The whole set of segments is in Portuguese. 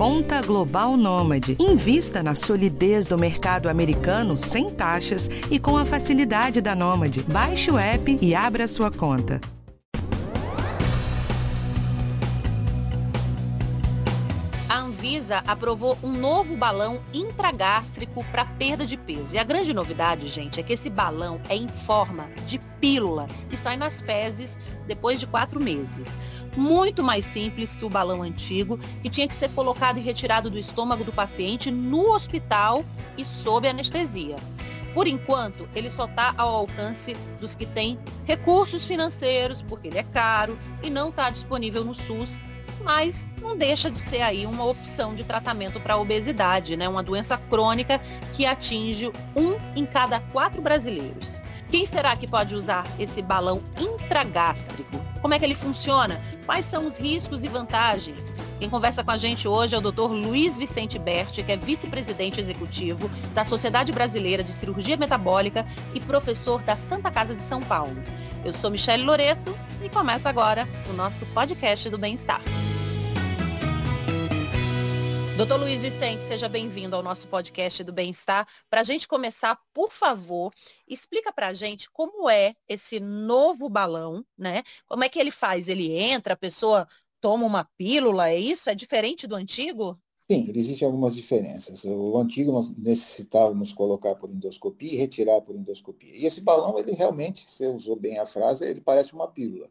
Conta Global Nômade. Invista na solidez do mercado americano sem taxas e com a facilidade da Nômade. Baixe o app e abra sua conta. a Anvisa aprovou um novo balão intragástrico para perda de peso. E a grande novidade, gente, é que esse balão é em forma de pílula e sai nas fezes depois de quatro meses. Muito mais simples que o balão antigo, que tinha que ser colocado e retirado do estômago do paciente no hospital e sob anestesia. Por enquanto, ele só está ao alcance dos que têm recursos financeiros, porque ele é caro e não está disponível no SUS mas não deixa de ser aí uma opção de tratamento para a obesidade, né? Uma doença crônica que atinge um em cada quatro brasileiros. Quem será que pode usar esse balão intragástrico? Como é que ele funciona? Quais são os riscos e vantagens? Quem conversa com a gente hoje é o Dr. Luiz Vicente Berti, que é vice-presidente executivo da Sociedade Brasileira de Cirurgia Metabólica e professor da Santa Casa de São Paulo. Eu sou Michele Loreto e começa agora o nosso podcast do bem-estar. Doutor Luiz Vicente, seja bem-vindo ao nosso podcast do Bem-Estar. Para a gente começar, por favor, explica para a gente como é esse novo balão, né? Como é que ele faz? Ele entra, a pessoa toma uma pílula, é isso? É diferente do antigo? Sim, existem algumas diferenças. O antigo nós necessitávamos colocar por endoscopia e retirar por endoscopia. E esse balão, ele realmente, você usou bem a frase, ele parece uma pílula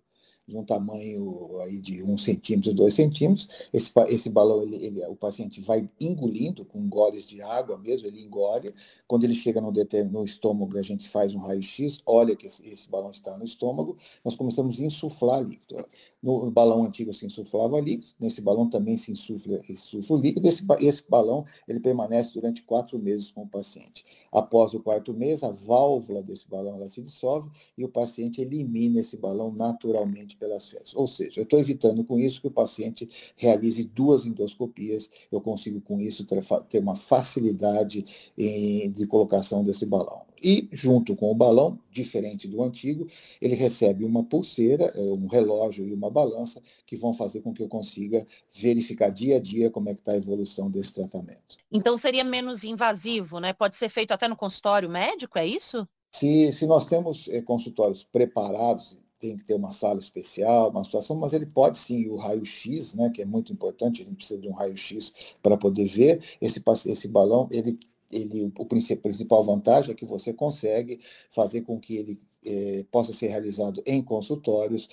de um tamanho aí de um centímetro, dois centímetros. Esse, esse balão, ele, ele, o paciente vai engolindo com goles de água mesmo, ele engole. Quando ele chega no, no estômago, a gente faz um raio-x, olha que esse, esse, balão está no estômago, nós começamos a insuflar líquido. No balão antigo se insuflava líquido, nesse balão também se insufla, insufla o líquido. Esse, esse balão, ele permanece durante quatro meses com o paciente. Após o quarto mês, a válvula desse balão ela se dissolve e o paciente elimina esse balão naturalmente pelas fezes. Ou seja, eu estou evitando com isso que o paciente realize duas endoscopias, eu consigo com isso ter, ter uma facilidade em, de colocação desse balão. E, junto com o balão, diferente do antigo, ele recebe uma pulseira, é, um relógio e uma balança que vão fazer com que eu consiga verificar dia a dia como é que está a evolução desse tratamento. Então seria menos invasivo, né? Pode ser feito até no consultório médico, é isso? Se, se nós temos é, consultórios preparados tem que ter uma sala especial, uma situação, mas ele pode sim, o raio-x, né, que é muito importante, a gente precisa de um raio-x para poder ver esse, esse balão, ele, ele, o principal vantagem é que você consegue fazer com que ele é, possa ser realizado em consultórios,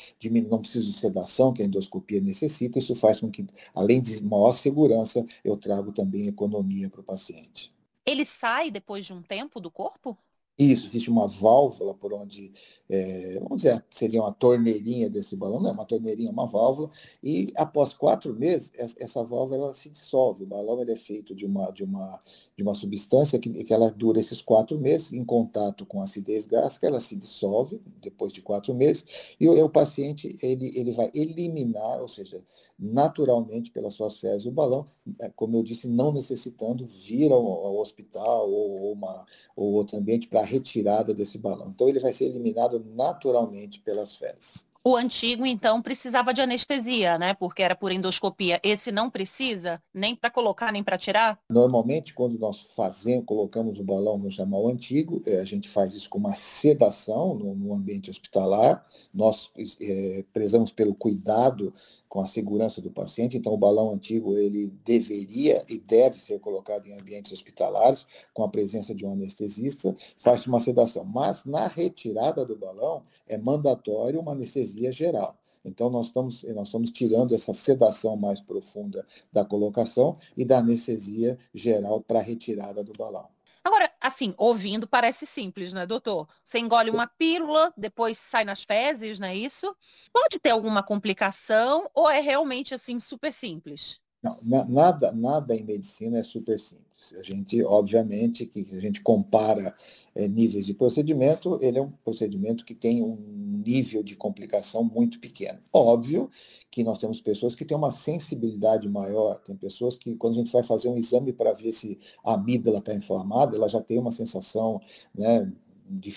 não precisa de sedação, que a endoscopia necessita, isso faz com que, além de maior segurança, eu trago também economia para o paciente. Ele sai depois de um tempo do corpo? Isso, existe uma válvula por onde, é, vamos dizer, seria uma torneirinha desse balão, não é uma torneirinha, uma válvula, e após quatro meses, essa válvula ela se dissolve. O balão é feito de uma, de uma, de uma substância que, que ela dura esses quatro meses, em contato com acidez gástrica, ela se dissolve depois de quatro meses, e o, o paciente ele, ele vai eliminar, ou seja, naturalmente pelas suas fezes o balão, é, como eu disse, não necessitando vir ao, ao hospital ou, ou, uma, ou outro ambiente para a retirada desse balão. Então ele vai ser eliminado naturalmente pelas fezes. O antigo, então, precisava de anestesia, né? Porque era por endoscopia. Esse não precisa, nem para colocar, nem para tirar? Normalmente, quando nós fazemos, colocamos o balão no chamar antigo, é, a gente faz isso com uma sedação no, no ambiente hospitalar. Nós é, prezamos pelo cuidado com a segurança do paciente. Então, o balão antigo ele deveria e deve ser colocado em ambientes hospitalares com a presença de um anestesista, faz uma sedação. Mas na retirada do balão é mandatório uma anestesia geral. Então, nós estamos, nós estamos tirando essa sedação mais profunda da colocação e da anestesia geral para a retirada do balão. Agora, assim, ouvindo parece simples, né, doutor? Você engole uma pílula, depois sai nas fezes, não é isso? Pode ter alguma complicação ou é realmente assim super simples? Não, nada, nada em medicina é super simples. A gente, obviamente, que a gente compara é, níveis de procedimento, ele é um procedimento que tem um nível de complicação muito pequeno. Óbvio que nós temos pessoas que têm uma sensibilidade maior, tem pessoas que, quando a gente vai fazer um exame para ver se a amígdala está inflamada, ela já tem uma sensação né,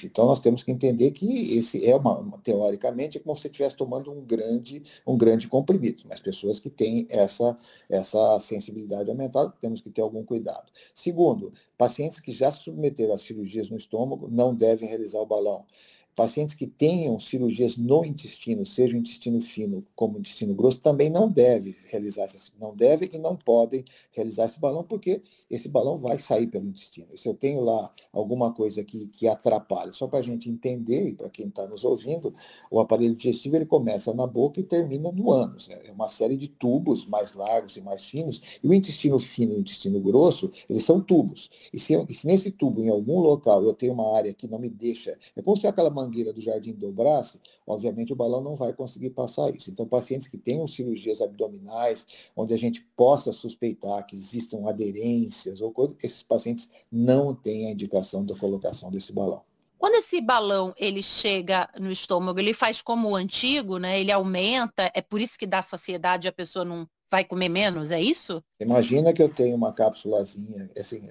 Então nós temos que entender que esse é uma, teoricamente é como se estivesse tomando um grande, um grande comprimido. Mas pessoas que têm essa, essa sensibilidade aumentada, temos que ter algum cuidado. Segundo, pacientes que já se submeteram a cirurgias no estômago não devem realizar o balão. Pacientes que tenham cirurgias no intestino, seja o intestino fino como o intestino grosso, também não devem realizar não devem e não podem realizar esse balão, porque esse balão vai sair pelo intestino. Se eu tenho lá alguma coisa que, que atrapalha, só para a gente entender, e para quem está nos ouvindo, o aparelho digestivo ele começa na boca e termina no ânus. Né? É uma série de tubos mais largos e mais finos, e o intestino fino e o intestino grosso, eles são tubos. E se, eu, e se nesse tubo, em algum local, eu tenho uma área que não me deixa, é como se aquela do jardim dobrasse, obviamente o balão não vai conseguir passar isso. Então, pacientes que tenham cirurgias abdominais, onde a gente possa suspeitar que existam aderências ou coisa, esses pacientes não têm a indicação da colocação desse balão. Quando esse balão ele chega no estômago, ele faz como o antigo, né? Ele aumenta, é por isso que dá saciedade e a pessoa não vai comer menos, é isso? Imagina que eu tenho uma cápsulazinha, assim,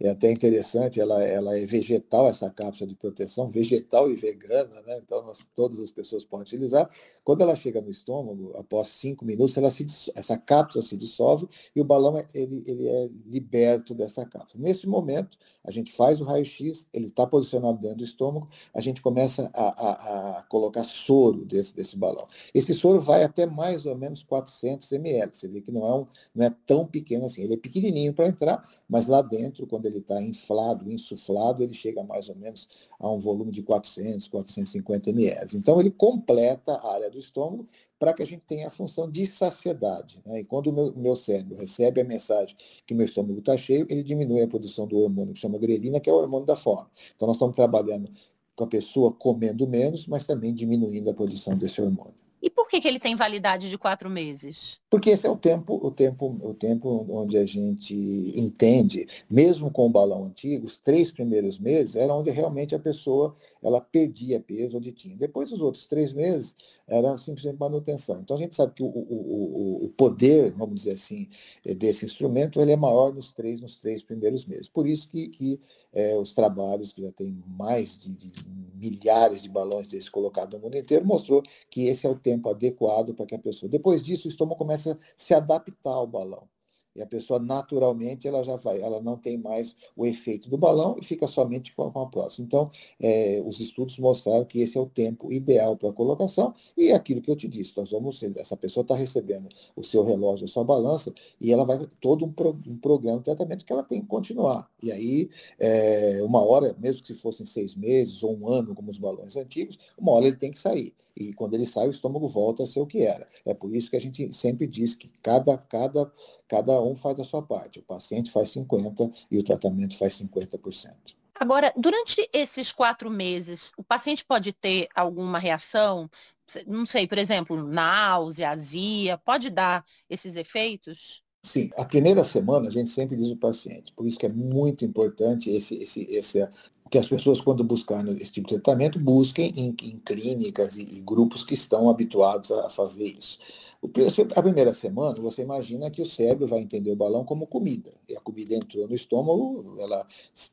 é até interessante, ela, ela é vegetal, essa cápsula de proteção, vegetal e vegana, né? então nós, todas as pessoas podem utilizar. Quando ela chega no estômago, após cinco minutos, ela se, essa cápsula se dissolve e o balão é, ele, ele é liberto dessa cápsula. Nesse momento, a gente faz o raio-x, ele está posicionado dentro do estômago, a gente começa a, a, a, colocar soro desse, desse balão. Esse soro vai até mais ou menos 400 ml. Você vê que não é, um, não é tão pequeno assim. Ele é pequenininho para entrar, mas lá dentro, quando ele está inflado, insuflado, ele chega mais ou menos a um volume de 400, 450 ml. Então, ele completa a área do estômago para que a gente tenha a função de saciedade. Né? E quando o meu, meu cérebro recebe a mensagem que meu estômago está cheio, ele diminui a produção do hormônio que chama grelina, que é o hormônio da fome. Então, nós estamos trabalhando com a pessoa comendo menos, mas também diminuindo a produção desse hormônio. E por que, que ele tem validade de quatro meses? Porque esse é o tempo, o tempo, o tempo onde a gente entende, mesmo com o balão antigo, os três primeiros meses era onde realmente a pessoa ela perdia peso onde tinha. Depois, os outros três meses, era simplesmente manutenção. Então, a gente sabe que o, o, o poder, vamos dizer assim, desse instrumento, ele é maior nos três, nos três primeiros meses. Por isso que, que é, os trabalhos, que já tem mais de, de milhares de balões desses colocados no mundo inteiro, mostrou que esse é o tempo adequado para que a pessoa... Depois disso, o estômago começa a se adaptar ao balão. E a pessoa naturalmente ela já vai, ela não tem mais o efeito do balão e fica somente com, a próxima. Então, é, os estudos mostraram que esse é o tempo ideal para a colocação e é aquilo que eu te disse, nós vamos, essa pessoa está recebendo o seu relógio, a sua balança e ela vai todo um, pro, um programa de tratamento que ela tem que continuar. E aí, é, uma hora, mesmo que fossem seis meses ou um ano, como os balões antigos, uma hora ele tem que sair. E quando ele sai, o estômago volta a ser o que era. É por isso que a gente sempre diz que cada, cada, cada um faz a sua parte. O paciente faz 50% e o tratamento faz 50%. Agora, durante esses quatro meses, o paciente pode ter alguma reação? Não sei, por exemplo, náusea, azia, pode dar esses efeitos? Sim, a primeira semana a gente sempre diz o paciente, por isso que é muito importante esse, esse, esse, que as pessoas, quando buscarem esse tipo de tratamento, busquem em, em clínicas e, e, grupos que estão habituados a fazer isso. A primeira semana, você imagina que o cérebro vai entender o balão como comida. E a comida entrou no estômago, ela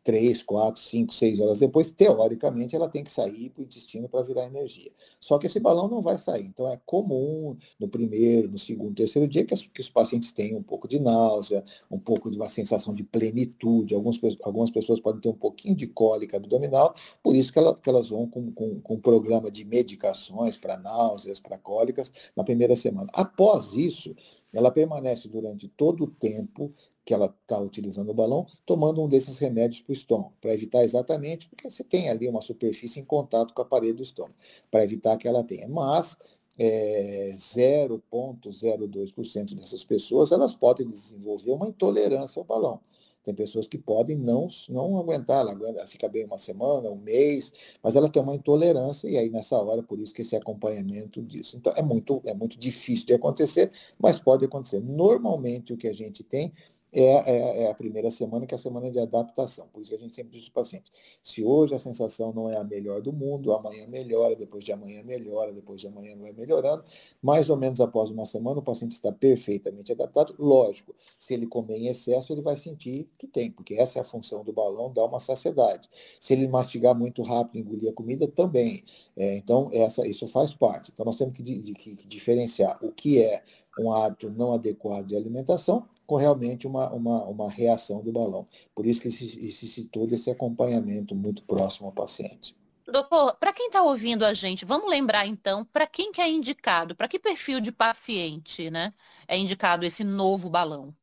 três, quatro, cinco, seis horas depois, teoricamente, ela tem que sair para o intestino para virar energia. Só que esse balão não vai sair. Então é comum no primeiro, no segundo, terceiro dia que, as, que os pacientes tenham um pouco de náusea, um pouco de uma sensação de plenitude. Alguns, algumas pessoas podem ter um pouquinho de cólica abdominal, por isso que, ela, que elas vão com, com, com um programa de medicações para náuseas, para cólicas, na primeira semana. Após isso, ela permanece durante todo o tempo que ela está utilizando o balão, tomando um desses remédios para o estômago, para evitar exatamente, porque você tem ali uma superfície em contato com a parede do estômago, para evitar que ela tenha. Mas é, 0,02% dessas pessoas elas podem desenvolver uma intolerância ao balão. Tem pessoas que podem não, não aguentar, ela, ela fica bem uma semana, um mês, mas ela tem uma intolerância e aí nessa hora, por isso que esse acompanhamento disso. Então é muito, é muito difícil de acontecer, mas pode acontecer. Normalmente o que a gente tem é, é, é, a primeira semana, que é a semana de adaptação. Por isso que a gente sempre diz para o paciente, se hoje a sensação não é a melhor do mundo, amanhã melhora, depois de amanhã melhora, depois de amanhã vai melhorando, mais ou menos após uma semana o paciente está perfeitamente adaptado. Lógico, se ele comer em excesso, ele vai sentir que tem, porque essa é a função do balão, dar uma saciedade. Se ele mastigar muito rápido, engolir a comida, também. É, então, essa, isso faz parte. Então, nós temos que, de, que, que diferenciar o que é um hábito não adequado de alimentação com realmente uma, uma, uma reação do balão. Por isso que existe todo esse acompanhamento muito próximo ao paciente. Doutor, para quem está ouvindo a gente, vamos lembrar então, para quem que é indicado, para que perfil de paciente né, é indicado esse novo balão?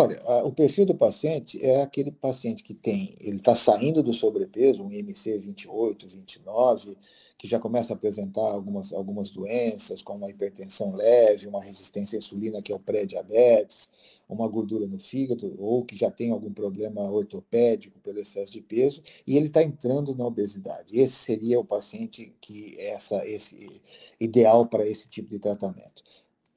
Olha, o perfil do paciente é aquele paciente que tem, ele está saindo do sobrepeso, um IMC 28, 29, que já começa a apresentar algumas, algumas doenças, como uma hipertensão leve, uma resistência à insulina, que é o pré-diabetes, uma gordura no fígado, ou que já tem algum problema ortopédico pelo excesso de peso, e ele está entrando na obesidade. Esse seria o paciente que essa, esse ideal para esse tipo de tratamento.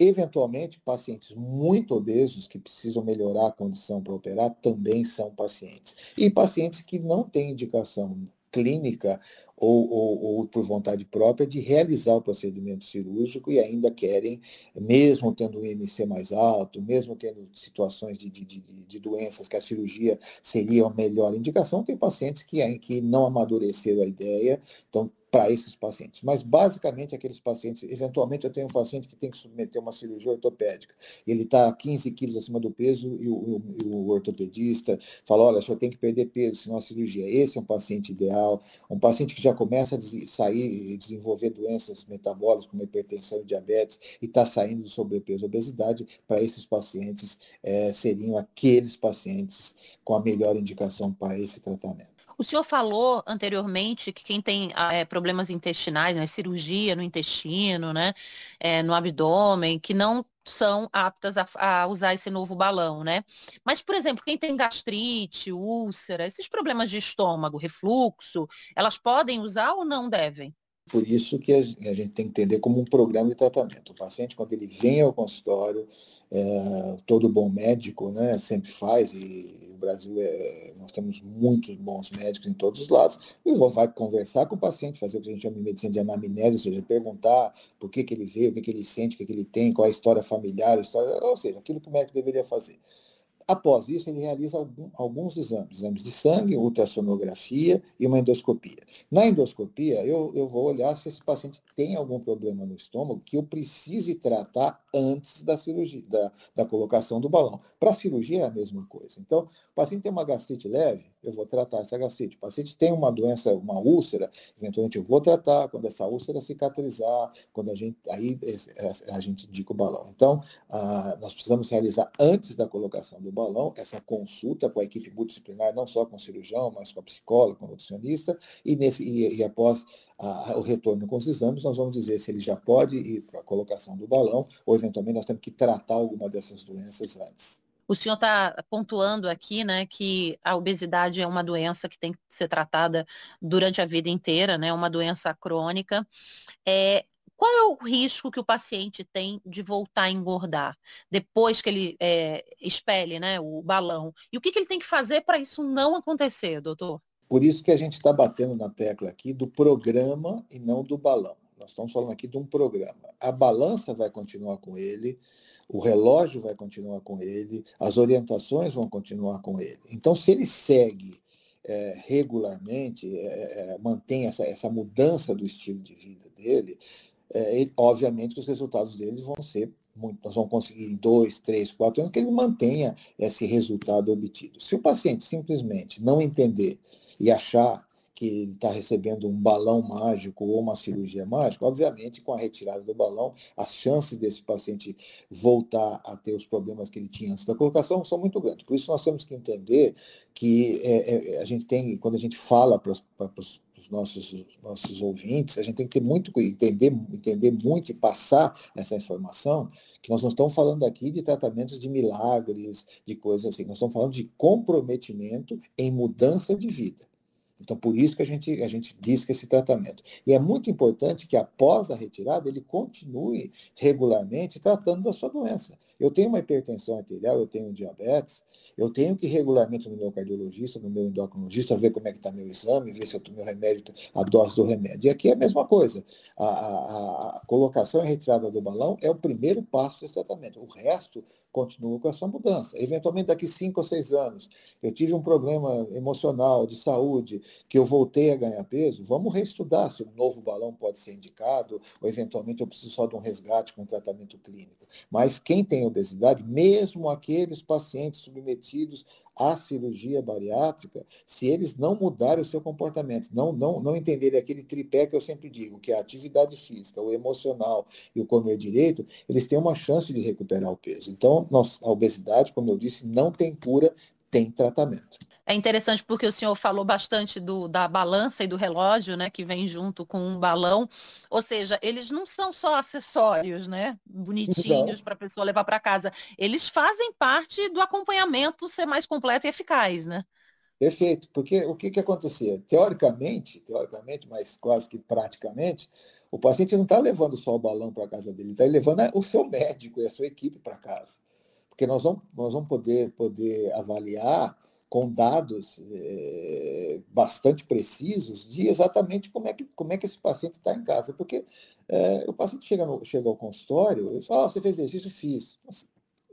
Eventualmente, pacientes muito obesos que precisam melhorar a condição para operar também são pacientes. E pacientes que não têm indicação clínica ou, ou, ou, por vontade própria de realizar o procedimento cirúrgico e ainda querem, mesmo tendo um IMC mais alto, mesmo tendo situações de, de, de, de doenças que a cirurgia seria a melhor indicação, tem pacientes que, que não amadureceram a ideia, então para esses pacientes. Mas, basicamente, aqueles pacientes, eventualmente eu tenho um paciente que tem que submeter uma cirurgia ortopédica. Ele está 15 quilos acima do peso e o, o, ortopedista fala, olha, senhor tem que perder peso, senão a cirurgia. Esse é um paciente ideal, um paciente que já começa a sair e desenvolver doenças metabólicas, como hipertensão e diabetes, e está saindo do sobrepeso e obesidade, para esses pacientes é, seriam aqueles pacientes com a melhor indicação para esse tratamento. O senhor falou anteriormente que quem tem é, problemas intestinais, né, cirurgia no intestino, né, é, no abdômen, que não são aptas a, a, usar esse novo balão, né? Mas, por exemplo, quem tem gastrite, úlcera, esses problemas de estômago, refluxo, elas podem usar ou não devem? Por isso que a gente tem que entender como um programa de tratamento. O paciente, quando ele vem ao consultório, é, todo bom médico né, sempre faz, e o Brasil, é, nós temos muitos bons médicos em todos os lados, e vai conversar com o paciente, fazer o que a gente chama de medicina de anamnese, ou seja, perguntar por que, que ele veio, o que, que ele sente, o que, que ele tem, qual é a história familiar, a história, ou seja, aquilo que o médico deveria fazer. Após isso, ele realiza algum, alguns exames, exames de sangue, ultrassonografia e uma endoscopia. Na endoscopia, eu, eu vou olhar se esse paciente tem algum problema no estômago que eu precise tratar antes da cirurgia, da, da colocação do balão. Para a cirurgia é a mesma coisa. Então, o paciente tem uma gastrite leve, eu vou tratar essa gastrite. O paciente tem uma doença, uma úlcera, eventualmente eu vou tratar quando essa úlcera cicatrizar, quando a gente, aí a gente indica o balão. Então, ah, nós precisamos realizar antes da colocação do balão essa consulta com a equipe multidisciplinar, não só com o cirurgião, mas com a psicóloga, com o nutricionista, e, nesse, e, e após a, o retorno com os exames, nós vamos dizer se ele já pode ir para a colocação do balão, ou eventualmente nós temos que tratar alguma dessas doenças antes. O senhor está pontuando aqui, né, que a obesidade é uma doença que tem que ser tratada durante a vida inteira, né, uma doença crônica. É, qual é o risco que o paciente tem de voltar a engordar depois que ele é, expele né, o balão? E o que, que ele tem que fazer para isso não acontecer, doutor? Por isso que a gente está batendo na tecla aqui do programa e não do balão. Nós estamos falando aqui de um programa. A balança vai continuar com ele, o relógio vai continuar com ele, as orientações vão continuar com ele. Então, se ele segue é, regularmente, é, é, mantém essa, essa mudança do estilo de vida dele, é, ele, obviamente que os resultados dele vão ser muito, nós vamos conseguir em dois, três, quatro anos que ele mantenha esse resultado obtido. Se o paciente simplesmente não entender e achar que ele está recebendo um balão mágico ou uma cirurgia mágica, obviamente, com a retirada do balão, as chances desse paciente voltar a ter os problemas que ele tinha antes da colocação são muito grandes. Por isso, nós temos que entender que é, é, a gente tem, quando a gente fala para os nossos, nossos ouvintes, a gente tem que ter muito, entender, entender muito e passar essa informação, que nós não estamos falando aqui de tratamentos de milagres, de coisas assim, nós estamos falando de comprometimento em mudança de vida. Então, por isso que a gente, a gente diz que esse tratamento. E é muito importante que após a retirada ele continue regularmente tratando da sua doença. Eu tenho uma hipertensão arterial, eu tenho diabetes, eu tenho que regularmente no meu cardiologista, no meu endocrinologista, ver como é que está meu exame, ver se eu tomo remédio, a dose do remédio. E aqui é a mesma coisa. A, a, a colocação e retirada do balão é o primeiro passo desse tratamento. O resto continua com essa mudança. Eventualmente, daqui cinco ou seis anos, eu tive um problema emocional, de saúde, que eu voltei a ganhar peso, vamos reestudar se um novo balão pode ser indicado, ou eventualmente eu preciso só de um resgate com tratamento clínico. Mas quem tem obesidade, mesmo aqueles pacientes submetidos à cirurgia bariátrica, se eles não mudarem o seu comportamento, não, não, não entenderem aquele tripé que eu sempre digo, que é a atividade física, o emocional e o comer direito, eles têm uma chance de recuperar o peso. Então, nós, a obesidade, como eu disse, não tem cura, tem tratamento. É interessante porque o senhor falou bastante do, da balança e do relógio, né, que vem junto com um balão. Ou seja, eles não são só acessórios, né, bonitinhos para a pessoa levar para casa. Eles fazem parte do acompanhamento ser mais completo e eficaz, né? Perfeito, porque o que, que acontecia? Teoricamente, teoricamente, mas quase que praticamente, o paciente não está levando só o balão para casa dele, está levando o seu médico e a sua equipe para casa. Porque nós vamos, nós vamos poder, poder avaliar com dados é, bastante precisos de exatamente como é que, como é que esse paciente está em casa. Porque é, o paciente chega, no, chega ao consultório e fala, oh, você fez exercício? Fiz.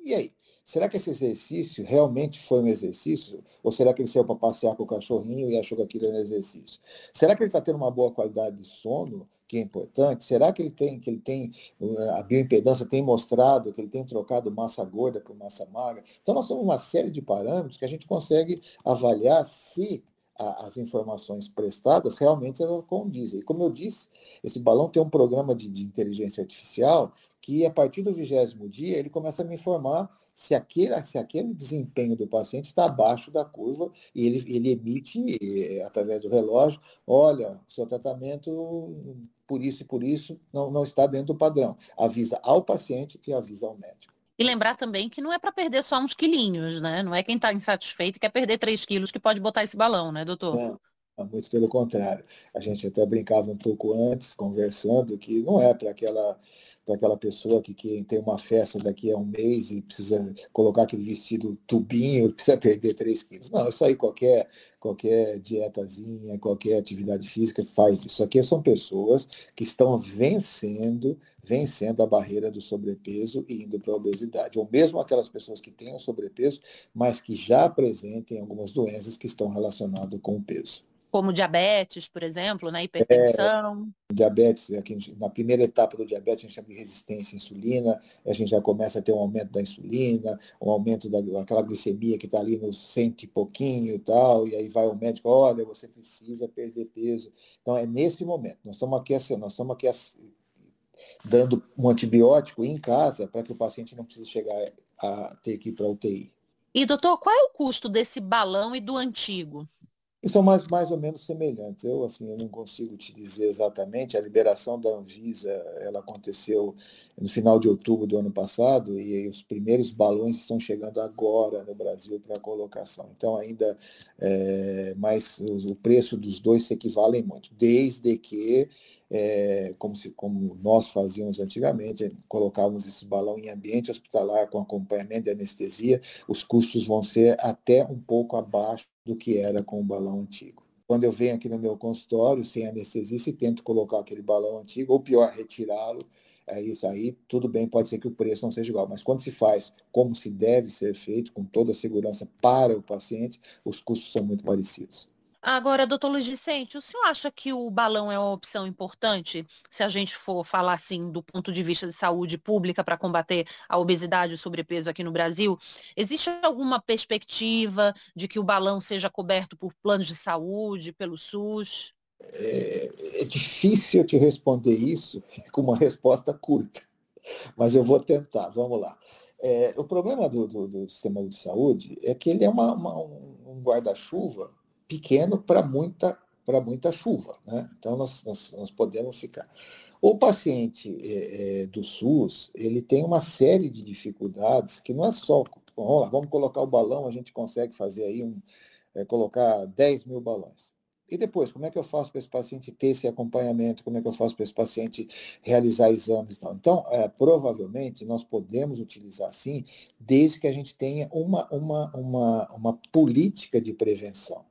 E aí? Será que esse exercício realmente foi um exercício? Ou será que ele saiu para passear com o cachorrinho e achou que aquilo era um exercício? Será que ele está tendo uma boa qualidade de sono? Que é importante? Será que ele tem, que ele tem, a bioimpedância tem mostrado que ele tem trocado massa gorda por massa magra? Então, nós temos uma série de parâmetros que a gente consegue avaliar se as informações prestadas realmente elas condizem. E como eu disse, esse balão tem um programa de, de inteligência artificial que, a partir do vigésimo dia, ele começa a me informar se aquele, se aquele desempenho do paciente está abaixo da curva e ele, ele emite, eh, através do relógio, olha, seu tratamento por isso e por isso não, não está dentro do padrão. Avisa ao paciente e avisa ao médico. E lembrar também que não é para perder só uns quilinhos, né? Não é quem está insatisfeito e quer perder 3 quilos que pode botar esse balão, né, doutor? Não, muito pelo contrário. A gente até brincava um pouco antes, conversando, que não é para aquela para aquela pessoa que, que tem uma festa daqui a um mês e precisa colocar aquele vestido tubinho, precisa perder 3 quilos. Não, isso aí qualquer, qualquer dietazinha, qualquer atividade física faz isso. Aqui são pessoas que estão vencendo, vencendo a barreira do sobrepeso e indo para a obesidade. Ou mesmo aquelas pessoas que têm o sobrepeso, mas que já apresentem algumas doenças que estão relacionadas com o peso como diabetes, por exemplo, né? hipertensão. É, diabetes, aqui na primeira etapa do diabetes, a gente chama de resistência à insulina, a gente já começa a ter um aumento da insulina, um aumento daquela glicemia que está ali no cento e pouquinho e tal, e aí vai o médico, olha, você precisa perder peso. Então é nesse momento, nós estamos aqui assim, nós estamos aqui assim, dando um antibiótico em casa para que o paciente não precise chegar a ter que ir para a UTI. E doutor, qual é o custo desse balão e do antigo? E são mais, mais ou menos semelhantes. Eu, assim, eu não consigo te dizer exatamente. A liberação da Anvisa ela aconteceu no final de outubro do ano passado e os primeiros balões estão chegando agora no Brasil para colocação. Então, ainda é, mais o preço dos dois se equivalem muito, desde que é, como, se, como nós fazíamos antigamente, colocávamos esse balão em ambiente hospitalar com acompanhamento de anestesia, os custos vão ser até um pouco abaixo do que era com o balão antigo. Quando eu venho aqui no meu consultório, sem anestesia, e tento colocar aquele balão antigo, ou pior, retirá-lo, é isso aí, tudo bem, pode ser que o preço não seja igual, mas quando se faz como se deve ser feito, com toda a segurança para o paciente, os custos são muito parecidos. Agora, doutor Luiz Vicente, o senhor acha que o balão é uma opção importante se a gente for falar assim do ponto de vista de saúde pública para combater a obesidade e o sobrepeso aqui no Brasil? Existe alguma perspectiva de que o balão seja coberto por planos de saúde, pelo SUS? É, é difícil te responder isso com uma resposta curta, mas eu vou tentar. Vamos lá. É, o problema do, do, do, sistema de saúde é que ele é uma, uma, um guarda-chuva pequeno para muita, para muita chuva. Né? Então, nós, nós, nós podemos ficar. O paciente é, é, do SUS, ele tem uma série de dificuldades que não é só, vamos lá, vamos colocar o balão, a gente consegue fazer aí um, é, colocar 10 mil balões. E depois, como é que eu faço para esse paciente ter esse acompanhamento? Como é que eu faço para esse paciente realizar exames tal? Então, é, provavelmente, nós podemos utilizar sim, desde que a gente tenha uma, uma, uma, uma política de prevenção,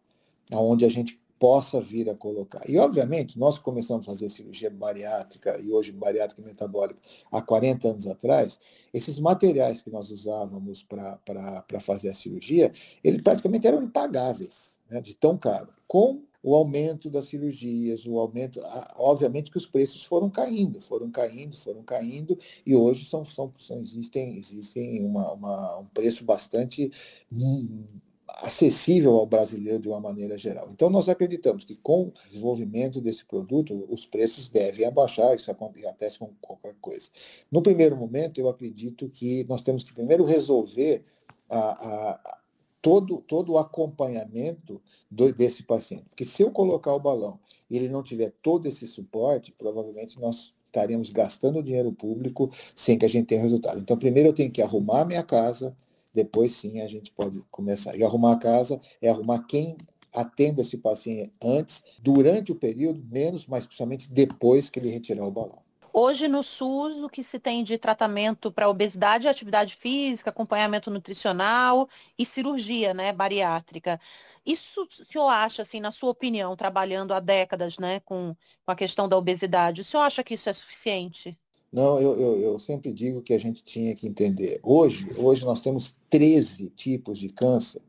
onde a gente possa vir a colocar. E, obviamente, nós começamos a fazer cirurgia bariátrica, e hoje bariátrica e metabólica, há 40 anos atrás, esses materiais que nós usávamos para fazer a cirurgia, eles praticamente eram impagáveis, né, de tão caro. Com o aumento das cirurgias, o aumento, obviamente que os preços foram caindo, foram caindo, foram caindo, e hoje são, são, são existem, existem uma, uma, um preço bastante hum, acessível ao brasileiro de uma maneira geral. Então, nós acreditamos que com o desenvolvimento desse produto, os preços devem abaixar, isso acontece com qualquer coisa. No primeiro momento, eu acredito que nós temos que primeiro resolver a, a, todo, todo o acompanhamento do, desse paciente. Porque se eu colocar o balão e ele não tiver todo esse suporte, provavelmente nós estaremos gastando dinheiro público sem que a gente tenha resultado. Então, primeiro eu tenho que arrumar a minha casa, depois sim a gente pode começar. E arrumar a casa é arrumar quem atenda esse paciente antes, durante o período, menos, mas principalmente depois que ele retirar o balão. Hoje, no SUS, o que se tem de tratamento para obesidade é atividade física, acompanhamento nutricional e cirurgia né, bariátrica. Isso o senhor acha, assim, na sua opinião, trabalhando há décadas né, com, com a questão da obesidade, o senhor acha que isso é suficiente? Não, eu, eu, eu, sempre digo que a gente tinha que entender. Hoje, hoje nós temos 13 tipos de câncer.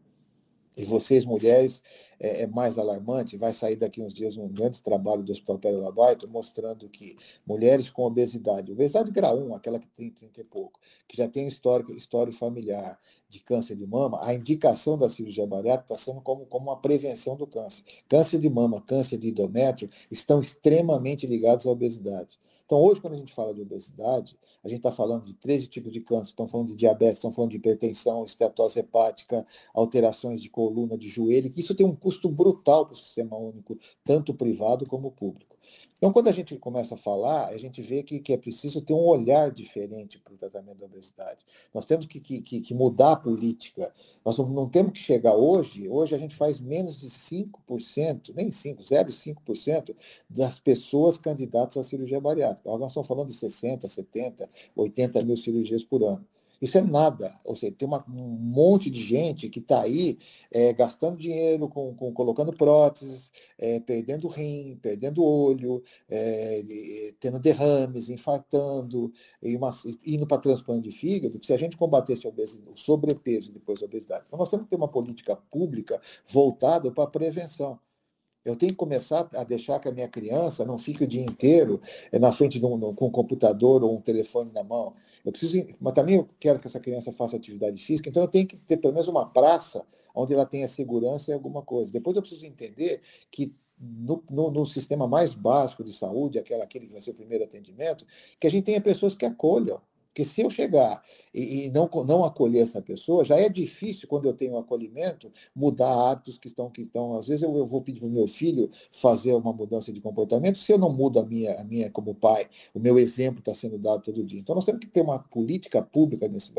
E vocês, mulheres, é, é mais alarmante. Vai sair daqui uns dias um grande trabalho do Hospital Pérola Labaito mostrando que mulheres com obesidade, obesidade grau 1, aquela que tem 30 e pouco, que já tem histórico, história familiar de câncer de mama, a indicação da cirurgia bariátrica está sendo como, como uma prevenção do câncer. Câncer de mama, câncer de endométrio estão extremamente ligados à obesidade. Então, hoje, quando a gente fala de obesidade, a gente está falando de 13 tipos de câncer, estamos falando de diabetes, estamos falando de hipertensão, estetose hepática, alterações de coluna, de joelho, que isso tem um custo brutal para o sistema único, tanto privado como público. Então, quando a gente começa a falar, a gente vê que, que é preciso ter um olhar diferente para o tratamento da obesidade. Nós temos que, que, que mudar a política. Nós não, temos que chegar hoje, hoje a gente faz menos de 5%, nem 5%, 0,5% das pessoas candidatas à cirurgia bariátrica. Nós estamos falando de 60, 70, 80 mil cirurgias por ano. Isso é nada. Ou seja, tem uma, um monte de gente que está aí é, gastando dinheiro, com, com, colocando próteses, é, perdendo rim, perdendo olho, é, tendo derrames, infartando, uma, indo para transplante de fígado, se a gente combatesse o sobrepeso e depois a obesidade. Então, nós temos que ter uma política pública voltada para a prevenção. Eu tenho que começar a deixar que a minha criança não fique o dia inteiro eh, na frente de um, com um computador ou um telefone na mão. Eu preciso, mas também eu quero que essa criança faça atividade física, então eu tenho que ter pelo menos uma praça onde ela tenha segurança em alguma coisa. Depois eu preciso entender que no, no, no, sistema mais básico de saúde, aquela, aquele que vai ser o primeiro atendimento, que a gente tenha pessoas que acolham. Porque se eu chegar e, e, não, não acolher essa pessoa, já é difícil, quando eu tenho acolhimento, mudar hábitos que estão. Que estão às vezes eu, eu vou pedir para o meu filho fazer uma mudança de comportamento, se eu não mudo a minha, a minha como pai, o meu exemplo está sendo dado todo dia. Então nós temos que ter uma política pública nesse,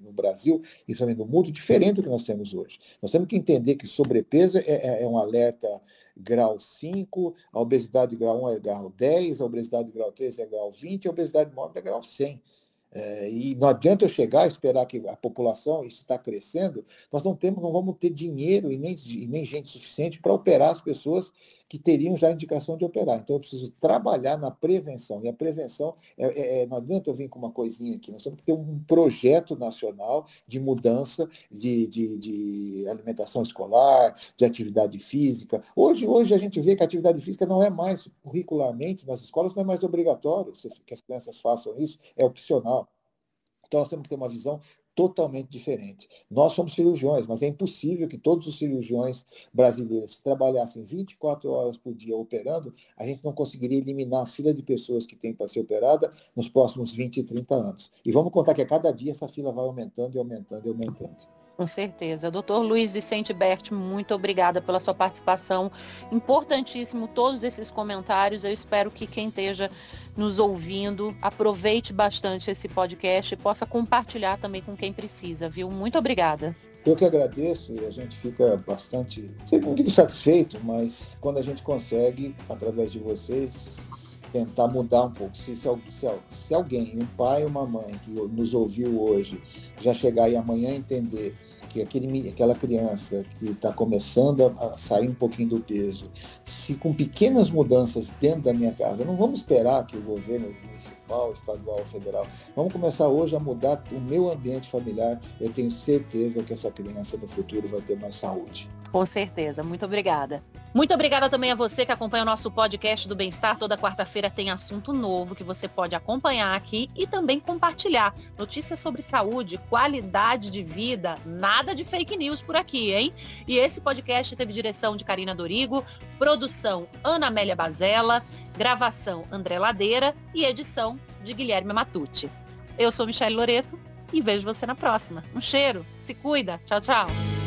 no Brasil e também no mundo diferente do que nós temos hoje. Nós temos que entender que sobrepeso é, é, é um alerta grau 5, a obesidade grau 1 é grau 10, a obesidade grau 3 é grau 20, a obesidade mórbida é grau 100. É, e não adianta eu chegar e esperar que a população está crescendo, nós não temos, não vamos ter dinheiro e nem, e nem gente suficiente para operar as pessoas que teriam já indicação de operar. Então eu preciso trabalhar na prevenção. E a prevenção, é, é, é, não adianta eu vir com uma coisinha aqui, nós temos que ter um projeto nacional de mudança de, de, de alimentação escolar, de atividade física. Hoje, hoje a gente vê que a atividade física não é mais curricularmente nas escolas, não é mais obrigatório que as crianças façam isso, é opcional. Então, nós temos que ter uma visão totalmente diferente. Nós somos cirurgiões, mas é impossível que todos os cirurgiões brasileiros que trabalhassem 24 horas por dia operando, a gente não conseguiria eliminar a fila de pessoas que tem para ser operada nos próximos 20 e 30 anos. E vamos contar que a cada dia essa fila vai aumentando e aumentando e aumentando. Com certeza. Doutor Luiz Vicente Bert, muito obrigada pela sua participação. Importantíssimo todos esses comentários. Eu espero que quem esteja nos ouvindo aproveite bastante esse podcast e possa compartilhar também com quem precisa, viu? Muito obrigada. Eu que agradeço e a gente fica bastante, não digo satisfeito, mas quando a gente consegue, através de vocês, tentar mudar um pouco. Se, se, se, alguém, um pai ou uma mãe que nos ouviu hoje, já chegar e amanhã entender que aquele, aquela criança que está começando a, sair um pouquinho do peso, se com pequenas mudanças dentro da minha casa, não vamos esperar que o governo municipal, estadual, federal, vamos começar hoje a mudar o meu ambiente familiar, eu tenho certeza que essa criança no futuro vai ter mais saúde. Com certeza, muito obrigada. Muito obrigada também a você que acompanha o nosso podcast do Bem-Estar. Toda quarta-feira tem assunto novo que você pode acompanhar aqui e também compartilhar. Notícias sobre saúde, qualidade de vida, nada de fake news por aqui, hein? E esse podcast teve direção de Karina Dorigo, produção Ana Amélia Bazella, gravação André Ladeira e edição de Guilherme Matucci. Eu sou Michelle Loreto e vejo você na próxima. Um cheiro, se cuida, tchau, tchau.